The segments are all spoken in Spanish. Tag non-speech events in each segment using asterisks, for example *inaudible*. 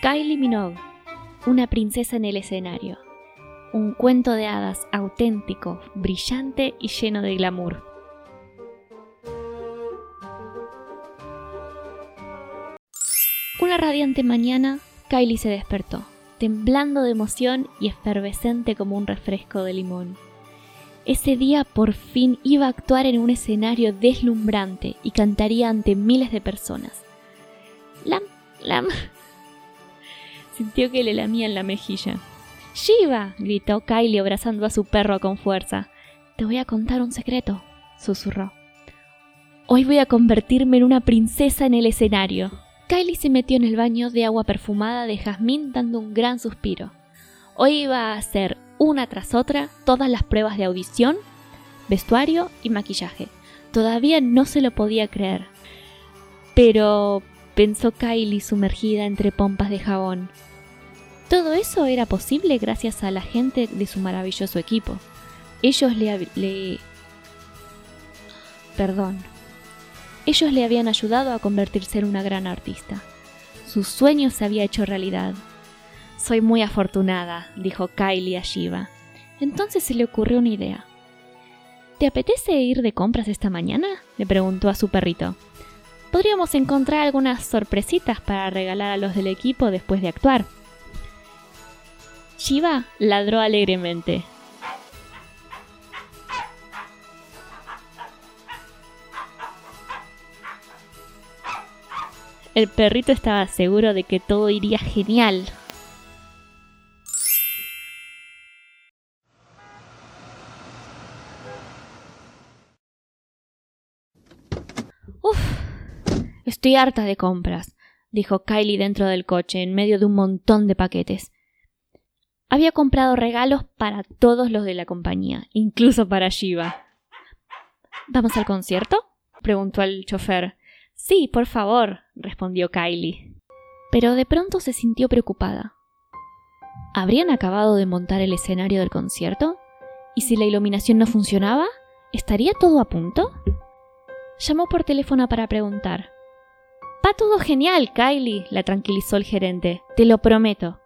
Kylie Minogue, una princesa en el escenario. Un cuento de hadas auténtico, brillante y lleno de glamour. Una radiante mañana, Kylie se despertó, temblando de emoción y efervescente como un refresco de limón. Ese día por fin iba a actuar en un escenario deslumbrante y cantaría ante miles de personas. Lam, lam. Sintió que le lamían la mejilla. ¡Shiva! gritó Kylie abrazando a su perro con fuerza. Te voy a contar un secreto, susurró. Hoy voy a convertirme en una princesa en el escenario. Kylie se metió en el baño de agua perfumada de jazmín dando un gran suspiro. Hoy iba a hacer una tras otra todas las pruebas de audición, vestuario y maquillaje. Todavía no se lo podía creer. Pero, pensó Kylie sumergida entre pompas de jabón, todo eso era posible gracias a la gente de su maravilloso equipo. Ellos le. Perdón. Ellos le habían ayudado a convertirse en una gran artista. Su sueño se había hecho realidad. Soy muy afortunada, dijo Kylie a Shiva. Entonces se le ocurrió una idea. ¿Te apetece ir de compras esta mañana? le preguntó a su perrito. Podríamos encontrar algunas sorpresitas para regalar a los del equipo después de actuar. Shiva ladró alegremente. El perrito estaba seguro de que todo iría genial. Uf, estoy harta de compras, dijo Kylie dentro del coche en medio de un montón de paquetes. Había comprado regalos para todos los de la compañía, incluso para Shiva. ¿Vamos al concierto? preguntó al chofer. Sí, por favor, respondió Kylie. Pero de pronto se sintió preocupada. ¿Habrían acabado de montar el escenario del concierto? ¿Y si la iluminación no funcionaba? ¿Estaría todo a punto? Llamó por teléfono para preguntar. Va todo genial, Kylie, la tranquilizó el gerente. Te lo prometo.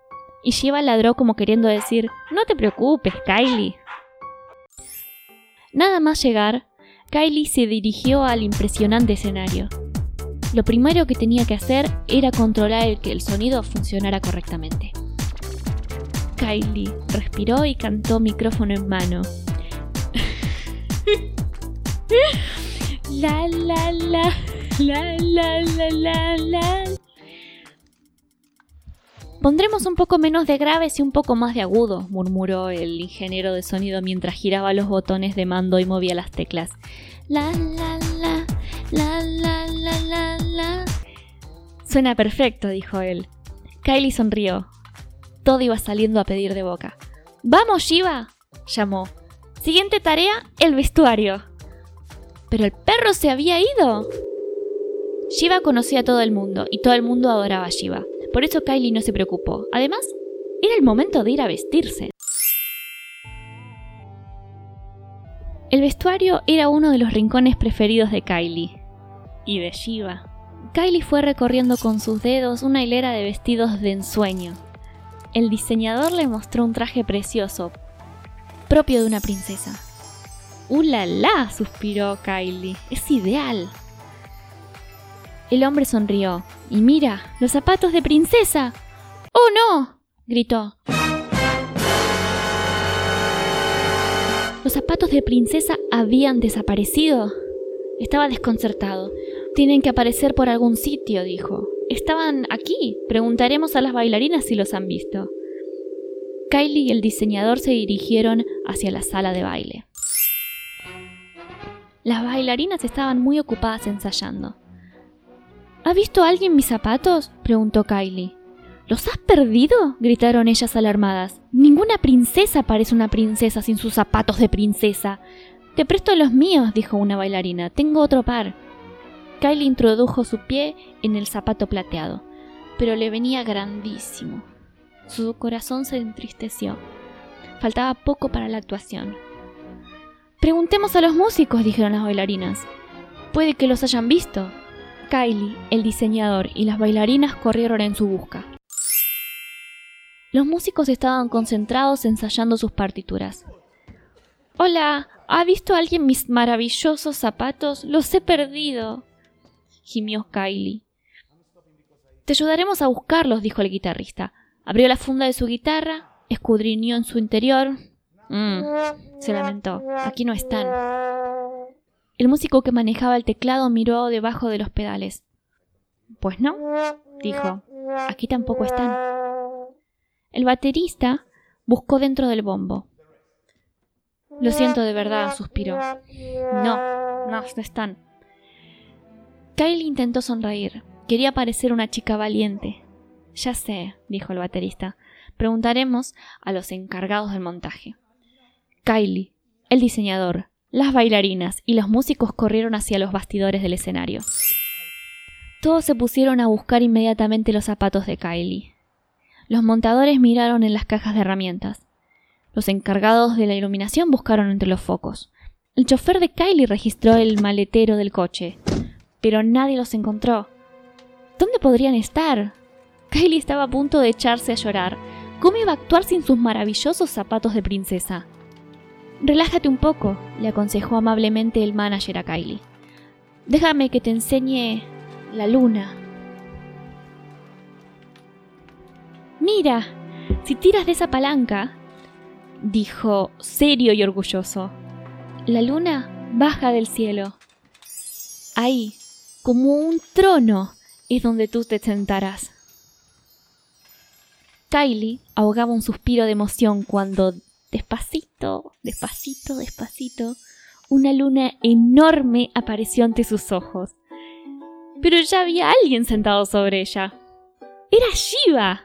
Y Shiva ladró como queriendo decir, no te preocupes, Kylie. Nada más llegar, Kylie se dirigió al impresionante escenario. Lo primero que tenía que hacer era controlar el que el sonido funcionara correctamente. Kylie respiró y cantó micrófono en mano. *laughs* la la la la la la la la. Pondremos un poco menos de graves y un poco más de agudo, murmuró el ingeniero de sonido mientras giraba los botones de mando y movía las teclas. La la la la la la la la. Suena perfecto, dijo él. Kylie sonrió. Todo iba saliendo a pedir de boca. ¡Vamos, Shiva! llamó. Siguiente tarea, el vestuario. Pero el perro se había ido. Shiva conocía a todo el mundo y todo el mundo adoraba a Shiva. Por eso Kylie no se preocupó. Además, era el momento de ir a vestirse. El vestuario era uno de los rincones preferidos de Kylie y de Shiva. Kylie fue recorriendo con sus dedos una hilera de vestidos de ensueño. El diseñador le mostró un traje precioso, propio de una princesa. ¡Uh, la, la! suspiró Kylie. Es ideal. El hombre sonrió. Y mira, los zapatos de princesa. ¡Oh, no! gritó. Los zapatos de princesa habían desaparecido. Estaba desconcertado. Tienen que aparecer por algún sitio, dijo. Estaban aquí. Preguntaremos a las bailarinas si los han visto. Kylie y el diseñador se dirigieron hacia la sala de baile. Las bailarinas estaban muy ocupadas ensayando. ¿Ha visto alguien mis zapatos? preguntó Kylie. ¿Los has perdido? gritaron ellas alarmadas. Ninguna princesa parece una princesa sin sus zapatos de princesa. Te presto los míos, dijo una bailarina. Tengo otro par. Kylie introdujo su pie en el zapato plateado, pero le venía grandísimo. Su corazón se entristeció. Faltaba poco para la actuación. Preguntemos a los músicos, dijeron las bailarinas. Puede que los hayan visto. Kylie, el diseñador y las bailarinas corrieron en su busca. Los músicos estaban concentrados ensayando sus partituras. Hola, ¿ha visto alguien mis maravillosos zapatos? Los he perdido. gimió Kylie. Te ayudaremos a buscarlos, dijo el guitarrista. Abrió la funda de su guitarra, escudriñó en su interior. Mm, se lamentó. Aquí no están. El músico que manejaba el teclado miró debajo de los pedales. Pues no, dijo. Aquí tampoco están. El baterista buscó dentro del bombo. Lo siento de verdad, suspiró. No, no, no están. Kyle intentó sonreír. Quería parecer una chica valiente. Ya sé, dijo el baterista. Preguntaremos a los encargados del montaje. Kylie, el diseñador, las bailarinas y los músicos corrieron hacia los bastidores del escenario. Todos se pusieron a buscar inmediatamente los zapatos de Kylie. Los montadores miraron en las cajas de herramientas. Los encargados de la iluminación buscaron entre los focos. El chofer de Kylie registró el maletero del coche, pero nadie los encontró. ¿Dónde podrían estar? Kylie estaba a punto de echarse a llorar. ¿Cómo iba a actuar sin sus maravillosos zapatos de princesa? Relájate un poco, le aconsejó amablemente el manager a Kylie. Déjame que te enseñe la luna. Mira, si tiras de esa palanca, dijo serio y orgulloso, la luna baja del cielo. Ahí, como un trono, es donde tú te sentarás. Kylie ahogaba un suspiro de emoción cuando Despacito, despacito, despacito, una luna enorme apareció ante sus ojos. Pero ya había alguien sentado sobre ella. Era Shiva.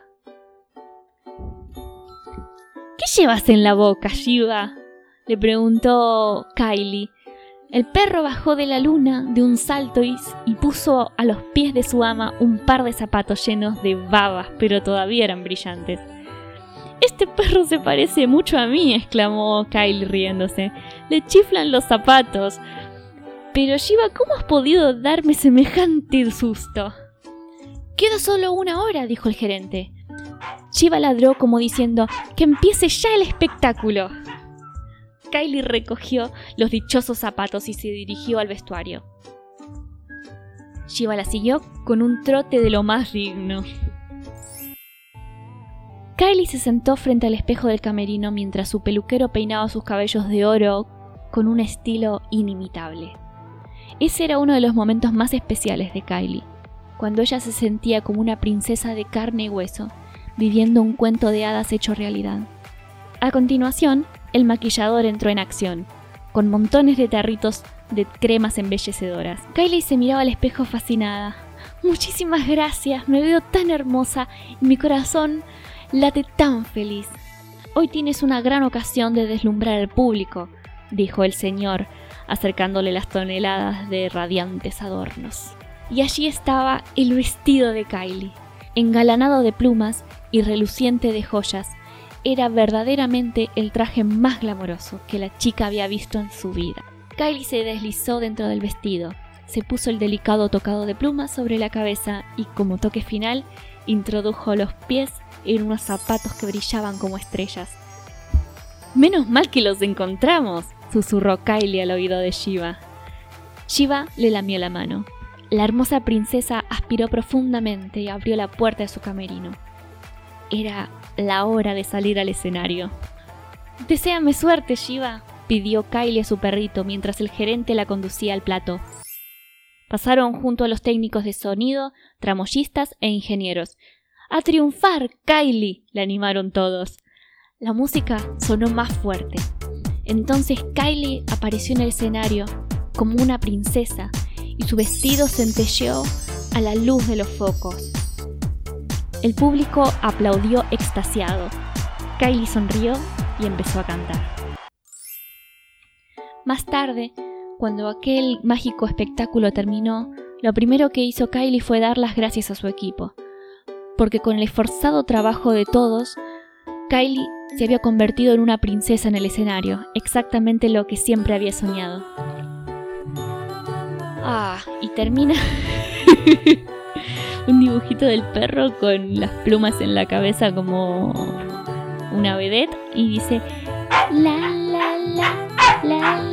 ¿Qué llevas en la boca, Shiva? le preguntó Kylie. El perro bajó de la luna de un salto y, puso a los pies de su ama un par de zapatos llenos de babas, pero todavía eran brillantes. Este perro se parece mucho a mí, exclamó Kyle riéndose. Le chiflan los zapatos. Pero Shiva, ¿cómo has podido darme semejante susto? Queda solo una hora, dijo el gerente. Shiva ladró como diciendo, que empiece ya el espectáculo. Kylie recogió los dichosos zapatos y se dirigió al vestuario. Shiva la siguió con un trote de lo más digno. Kylie se sentó frente al espejo del camerino mientras su peluquero peinaba sus cabellos de oro con un estilo inimitable. Ese era uno de los momentos más especiales de Kylie, cuando ella se sentía como una princesa de carne y hueso, viviendo un cuento de hadas hecho realidad. A continuación, el maquillador entró en acción, con montones de tarritos de cremas embellecedoras. Kylie se miraba al espejo fascinada. Muchísimas gracias, me veo tan hermosa y mi corazón late tan feliz. Hoy tienes una gran ocasión de deslumbrar al público, dijo el señor, acercándole las toneladas de radiantes adornos. Y allí estaba el vestido de Kylie, engalanado de plumas y reluciente de joyas. Era verdaderamente el traje más glamoroso que la chica había visto en su vida. Kylie se deslizó dentro del vestido, se puso el delicado tocado de plumas sobre la cabeza y como toque final introdujo los pies en unos zapatos que brillaban como estrellas. Menos mal que los encontramos, susurró Kylie al oído de Shiva. Shiva le lamió la mano. La hermosa princesa aspiró profundamente y abrió la puerta de su camerino. Era la hora de salir al escenario. Deseame suerte, Shiva, pidió Kylie a su perrito mientras el gerente la conducía al plato. Pasaron junto a los técnicos de sonido, tramoyistas e ingenieros. ¡A triunfar, Kylie! le animaron todos. La música sonó más fuerte. Entonces Kylie apareció en el escenario como una princesa y su vestido centelleó a la luz de los focos. El público aplaudió extasiado. Kylie sonrió y empezó a cantar. Más tarde, cuando aquel mágico espectáculo terminó, lo primero que hizo Kylie fue dar las gracias a su equipo, porque con el esforzado trabajo de todos, Kylie se había convertido en una princesa en el escenario, exactamente lo que siempre había soñado. Ah, y termina... *laughs* un dibujito del perro con las plumas en la cabeza como una vedette y dice la la la la